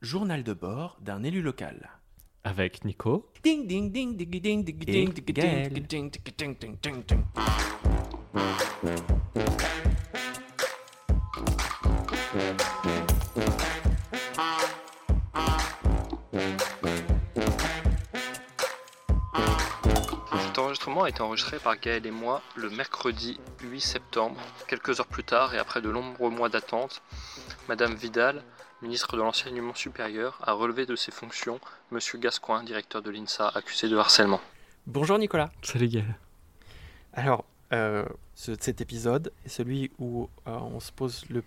Journal de bord d'un élu local. Avec Nico. Ding ding ding ding ding ding ding ding Gaël. ding ding ding ding ding ding. Cet enregistrement a été enregistré par Gaël et moi le mercredi 8 septembre, quelques heures plus tard et après de nombreux mois d'attente. Madame Vidal, ministre de l'Enseignement supérieur, a relevé de ses fonctions Monsieur Gascoigne, directeur de l'INSA, accusé de harcèlement. Bonjour Nicolas. Salut Gaël. Alors, euh, ce- cet épisode est celui où euh, on se pose le,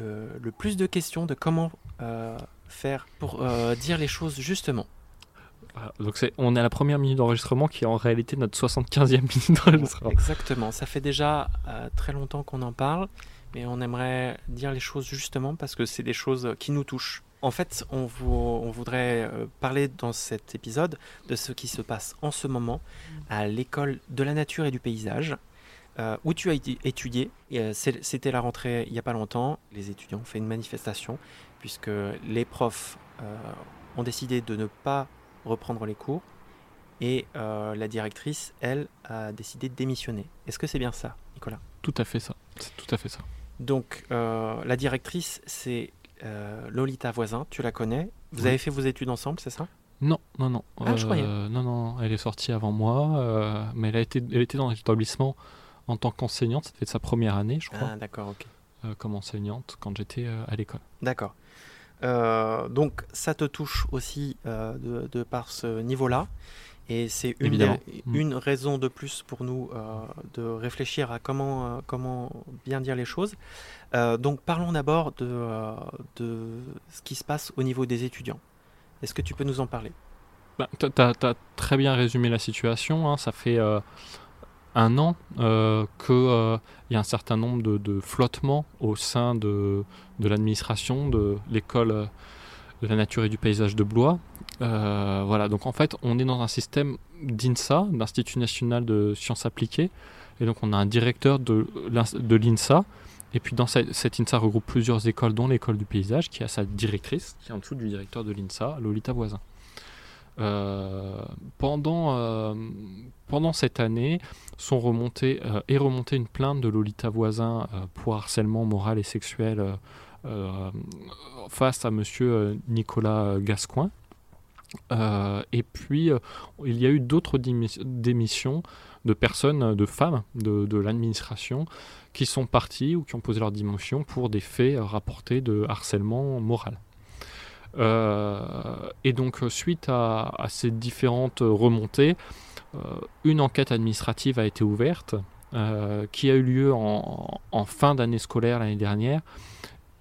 euh, le plus de questions de comment euh, faire pour euh, dire les choses justement. Voilà, Donc c'est, on est à la première minute d'enregistrement qui est en réalité notre 75e minute d'enregistrement. Exactement. Ça fait déjà euh, très longtemps qu'on en parle, mais on aimerait dire les choses justement parce que c'est des choses qui nous touchent. En fait, on, vou- on voudrait euh, parler dans cet épisode de ce qui se passe en ce moment à l'école de la nature et du paysage, euh, où tu as étudié. Euh, C'était la rentrée il n'y a pas longtemps. Les étudiants ont fait une manifestation puisque les profs ont décidé de ne pas reprendre les cours et la directrice, elle, a décidé de démissionner. Est-ce que c'est bien ça, Nicolas? Tout à fait ça. Tout à fait ça. Donc, euh, la directrice, c'est euh, Lolita Voisin, tu la connais. Vous Oui. avez fait vos études ensemble, c'est ça? Non, non, non. Ah, je croyais. non, non, elle est sortie avant moi, euh, mais elle, a été, elle était dans l'établissement en tant qu'enseignante. C'était sa première année, je crois, Ah, d'accord, ok. euh, comme enseignante quand j'étais euh, à l'école. D'accord. Euh, donc, ça te touche aussi euh, de, de par ce niveau-là. Et c'est une, Mm. une raison de plus pour nous euh, de réfléchir à comment, euh, comment bien dire les choses. Euh, donc, parlons d'abord de, de ce qui se passe au niveau des étudiants. Est-ce que tu peux nous en parler? Bah, T'as as très bien résumé la situation. hein. Ça fait un an qu'il y a un certain nombre de, de flottements au sein de, de l'administration de l'école de la nature et du paysage de Blois. Euh, voilà, donc en fait, on est dans un système d'INSA, d'Institut national de sciences appliquées. Et donc, on a un directeur de l'ins- de l'INSA. Et puis, dans cette, INSA regroupe plusieurs écoles, dont l'école du paysage, qui a sa directrice, qui est en dessous du directeur de l'INSA, Lolita Voisin. Euh, pendant, euh, pendant cette année, sont remontés, euh, est remontée une plainte de Lolita Voisin pour harcèlement moral et sexuel face à monsieur euh, Nicolas Gascoigne. Euh, et puis, euh, il y a eu d'autres démis- démissions de personnes, euh, de femmes de, l'administration qui sont parties ou qui ont posé leur démission pour des faits euh, rapportés de harcèlement moral. Euh, et donc, euh, suite à, ces différentes remontées, euh, une enquête administrative a été ouverte euh, qui a eu lieu en fin d'année scolaire l'année dernière.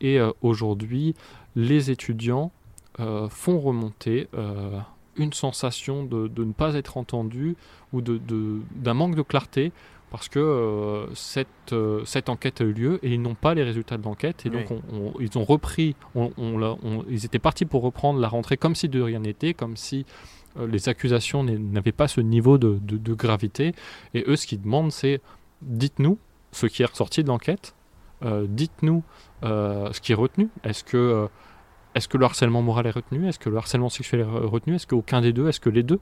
Et euh, aujourd'hui, les étudiants euh, font remonter euh, une sensation de, de ne pas être entendus ou de- de- d'un manque de clarté parce que euh, cette, euh, cette enquête a eu lieu et ils n'ont pas les résultats de l'enquête et donc Oui. on- on- ils ont repris, on- ils étaient partis pour reprendre la rentrée comme si de rien n'était, comme si euh, les accusations n'avaient pas ce niveau de, de- de gravité et eux ce qu'ils demandent c'est dites-nous ce qui est ressorti de l'enquête, dites-nous ce qui est retenu, est-ce que euh, est-ce que le harcèlement moral est retenu? Est-ce que le harcèlement sexuel est re- retenu? Est-ce qu'aucun des deux Est-ce que les deux?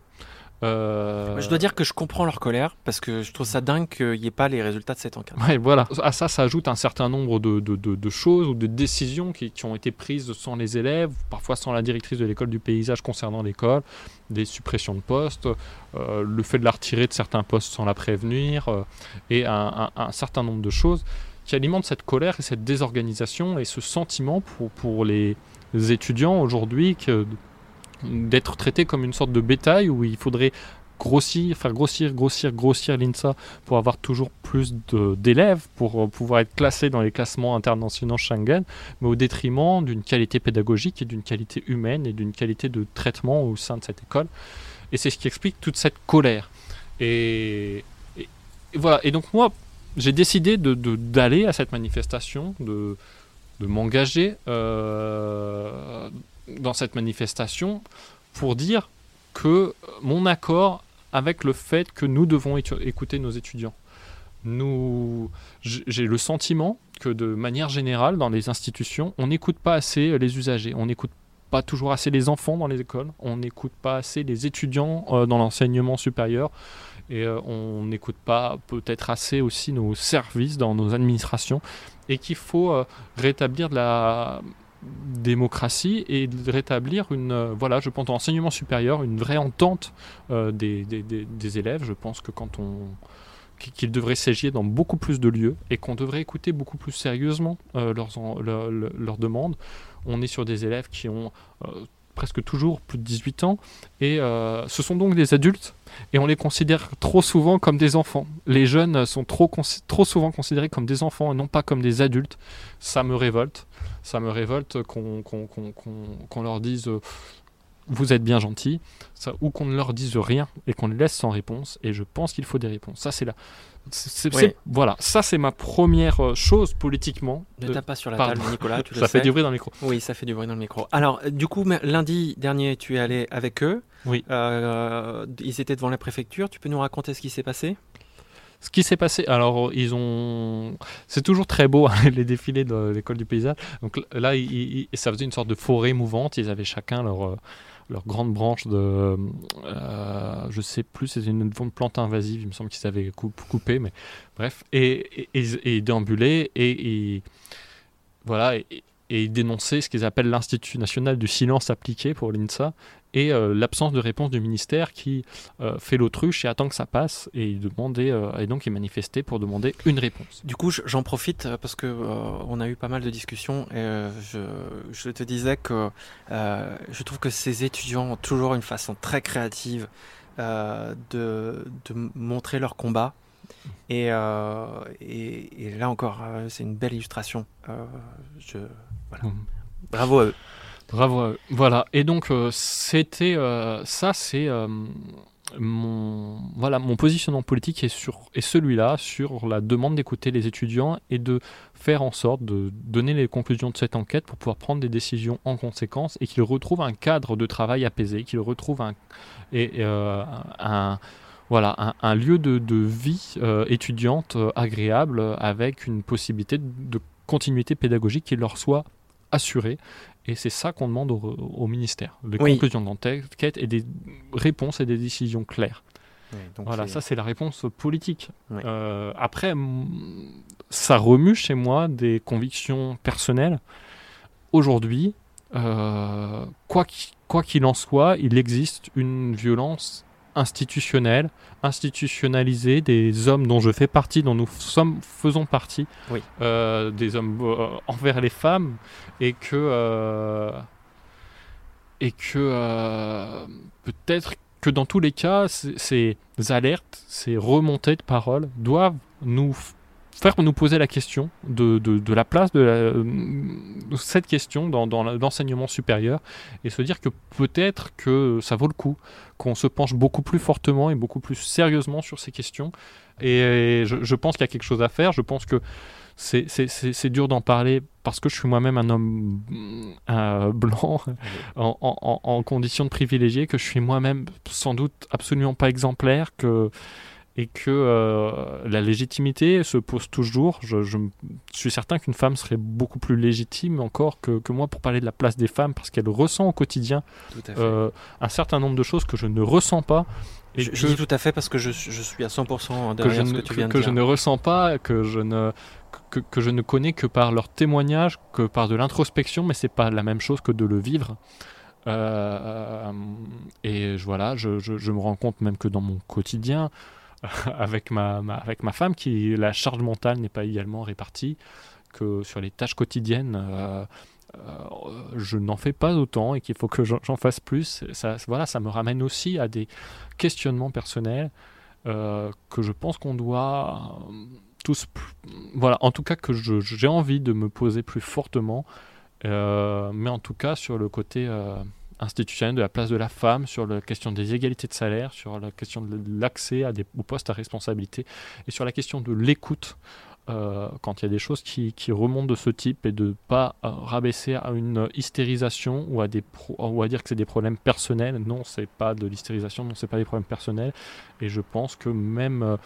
Euh, Je dois dire que je comprends leur colère parce que je trouve ça dingue qu'il n'y ait pas les résultats de cette enquête. Ouais, voilà. À ça s'ajoute un certain nombre de, de- de- de choses ou de décisions qui, qui ont été prises sans les élèves, parfois sans la directrice de l'école du paysage concernant l'école, des suppressions de postes, euh, le fait de la retirer de certains postes sans la prévenir, euh, et un, un- un certain nombre de choses qui alimentent cette colère et cette désorganisation et ce sentiment pour, pour les étudiants aujourd'hui d'être traités comme une sorte de bétail où il faudrait grossir, faire grossir, grossir, grossir l'INSA pour avoir toujours plus d'élèves, pour euh, pouvoir être classé dans les classements internationaux Schengen, mais au détriment d'une qualité pédagogique et d'une qualité humaine et d'une qualité de traitement au sein de cette école. Et c'est ce qui explique toute cette colère. Et voilà. Et donc moi, j'ai décidé de- de- d'aller à cette manifestation, de, m'engager euh, dans cette manifestation pour dire que mon accord avec le fait que nous devons écouter nos étudiants. J'ai le sentiment que de manière générale, dans les institutions, on n'écoute pas assez les usagers, on n'écoute pas toujours assez les enfants dans les écoles, on n'écoute pas assez les étudiants euh, dans l'enseignement supérieur et euh, on n'écoute pas peut-être assez aussi nos services dans nos administrations et qu'il faut euh, rétablir de la démocratie et rétablir une, euh, voilà, je pense, dans l'enseignement supérieur, une vraie entente des, des- élèves. Je pense que quand on qu'il devrait s'agir dans beaucoup plus de lieux et qu'on devrait écouter beaucoup plus sérieusement leurs, en- leur- leur- leurs demandes. On est sur des élèves qui ont presque toujours plus de 18 ans et euh, ce sont donc des adultes et on les considère trop souvent comme des enfants. Les jeunes sont trop, souvent considérés comme des enfants et non pas comme des adultes. Ça me révolte. Ça me révolte qu'on leur dise euh, vous êtes bien gentil, ça, ou qu'on ne leur dise rien et qu'on les laisse sans réponse. Et je pense qu'il faut des réponses. Ça, c'est Oui. c'est- Voilà, ça, c'est ma première euh, chose politiquement. Ne de- tape pas sur la Pardon. table, Nicolas, tu le ça fait sais. du bruit dans le micro. Oui, ça fait du bruit dans le micro. Alors, euh, du coup, lundi dernier, tu es allé avec eux. Oui. Euh, ils étaient devant la préfecture. Tu peux nous raconter ce qui s'est passé? Ce qui s'est passé, alors ils ont, c'est toujours très beau hein, les défilés de l'école du paysage. Donc là, ils- ils- ça faisait une sorte de forêt mouvante. Ils avaient chacun leur leur grande branche de, euh, je sais plus, c'était une plante invasive. Il me semble qu'ils avaient coup- coupé, mais bref, et et, et, et déambulaient et, et- voilà. Et, et ils dénonçaient ce qu'ils appellent l'Institut national du silence appliqué pour l'INSA et euh, l'absence de réponse du ministère qui euh, fait l'autruche et attend que ça passe et il euh, et donc il manifestait pour demander une réponse. Du coup, je- j'en profite parce que on a eu pas mal de discussions et je, te disais que je trouve que ces étudiants ont toujours une façon très créative de, de montrer leur combat. Et, et, et là encore, c'est une belle illustration. Je, voilà. Mhm. Bravo à eux. Bravo. à eux. Voilà. Et donc euh, c'était euh, ça, c'est euh, mon voilà mon positionnement politique est sur est celui-là sur la demande d'écouter les étudiants et de faire en sorte de donner les conclusions de cette enquête pour pouvoir prendre des décisions en conséquence et qu'ils retrouvent un cadre de travail apaisé, qu'ils retrouvent un et euh, un voilà, un, un lieu de, de vie euh, étudiante euh, agréable euh, avec une possibilité de, de continuité pédagogique qui leur soit assurée. Et c'est ça qu'on demande au, au ministère. Les Oui. conclusions d'enquête et des réponses et des décisions claires. donc Voilà, ça c'est la réponse politique. Euh, après, ça remue chez moi des convictions personnelles. Aujourd'hui, euh, quoi qu'il quoi qu'il en soit, il existe une violence institutionnelle, institutionnalisée des hommes dont je fais partie, dont nous sommes, faisons partie, Oui. euh, des hommes euh, envers les femmes, et que euh, et que peut-être que dans tous les cas, ces alertes, ces remontées de parole doivent nous f- faire nous poser la question de, de- de la place de, la- de cette question dans, dans l'enseignement supérieur et se dire que peut-être que ça vaut le coup, qu'on se penche beaucoup plus fortement et beaucoup plus sérieusement sur ces questions. Et je, je pense qu'il y a quelque chose à faire. Je pense que c'est, c'est, c'est- c'est dur d'en parler parce que je suis moi-même un homme euh, blanc en, en, en- en condition de privilégié, que je suis moi-même sans doute absolument pas exemplaire, que, et que euh, la légitimité se pose toujours. Je, suis certain qu'une femme serait beaucoup plus légitime encore que, que moi pour parler de la place des femmes, parce qu'elle ressent au quotidien euh, un certain nombre de choses que je ne ressens pas. Et je, que, je dis tout à fait parce que je, je suis à 100% que je, derrière ce ne, que tu que- viens de que dire. je ne ressens pas, que je ne, que, que je ne connais que par leurs témoignages, que par de l'introspection, mais c'est pas la même chose que de le vivre. Euh, et voilà, je me rends compte même que dans mon quotidien, avec ma, avec ma femme, qui la charge mentale n'est pas également répartie, que sur les tâches quotidiennes, euh, euh, je n'en fais pas autant et qu'il faut que j'en fasse plus. Ça, voilà, ça me ramène aussi à des questionnements personnels euh, que je pense qu'on doit tous, voilà, en tout cas que j'ai envie de me poser plus fortement, mais en tout cas sur le côté institutionnel de la place de la femme, sur la question des égalités de salaire, sur la question de l'accès aux postes à responsabilité et sur la question de l'écoute. euh, quand il y a des choses qui, qui remontent de ce type et de ne pas euh, rabaisser à une hystérisation ou à, des pro- ou dire que c'est des problèmes personnels. Non, c'est pas de l'hystérisation, non, c'est pas des problèmes personnels. Et je pense que même, euh,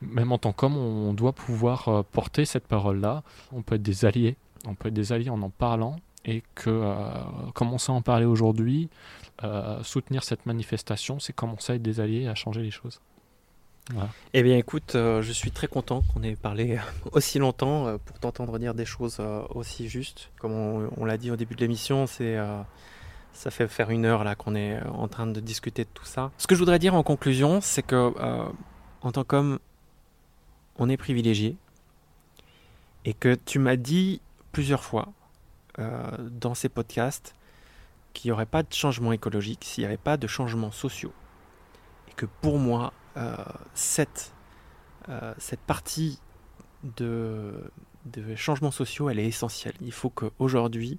même en tant qu'homme, on doit pouvoir porter cette parole-là. On peut être des alliés. On peut être des alliés en en parlant et que commencer à en parler aujourd'hui, soutenir cette manifestation, c'est commencer à être des alliés et à changer les choses. Eh bien, écoute, euh, je suis très content qu'on ait parlé aussi longtemps euh, pour t'entendre dire des choses euh, aussi justes. Comme on, l'a dit au début de l'émission, c'est ça fait faire une heure là qu'on est en train de discuter de tout ça. Ce que je voudrais dire en conclusion, c'est que en tant qu'homme, on est privilégié et que tu m'as dit plusieurs fois dans ces podcasts qu'il n'y aurait pas de changement écologique s'il n'y avait pas de changements sociaux. Et que pour moi, euh, cette, euh, cette partie de, de, changements sociaux, elle est essentielle. Il faut qu'aujourd'hui,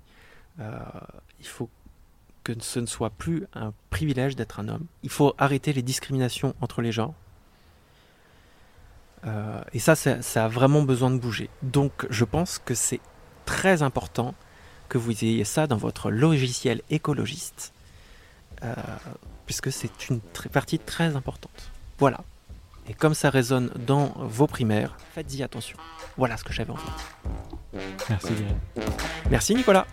euh, il faut que ce ne soit plus un privilège d'être un homme. Il faut arrêter les discriminations entre les gens. et ça, ça, a vraiment besoin de bouger. Donc, je pense que c'est très important que vous ayez ça dans votre logiciel écologiste, euh, puisque c'est une partie très importante. Voilà. Et comme ça résonne dans vos primaires, faites-y attention. Voilà ce que j'avais envie. Merci Merci Nicolas.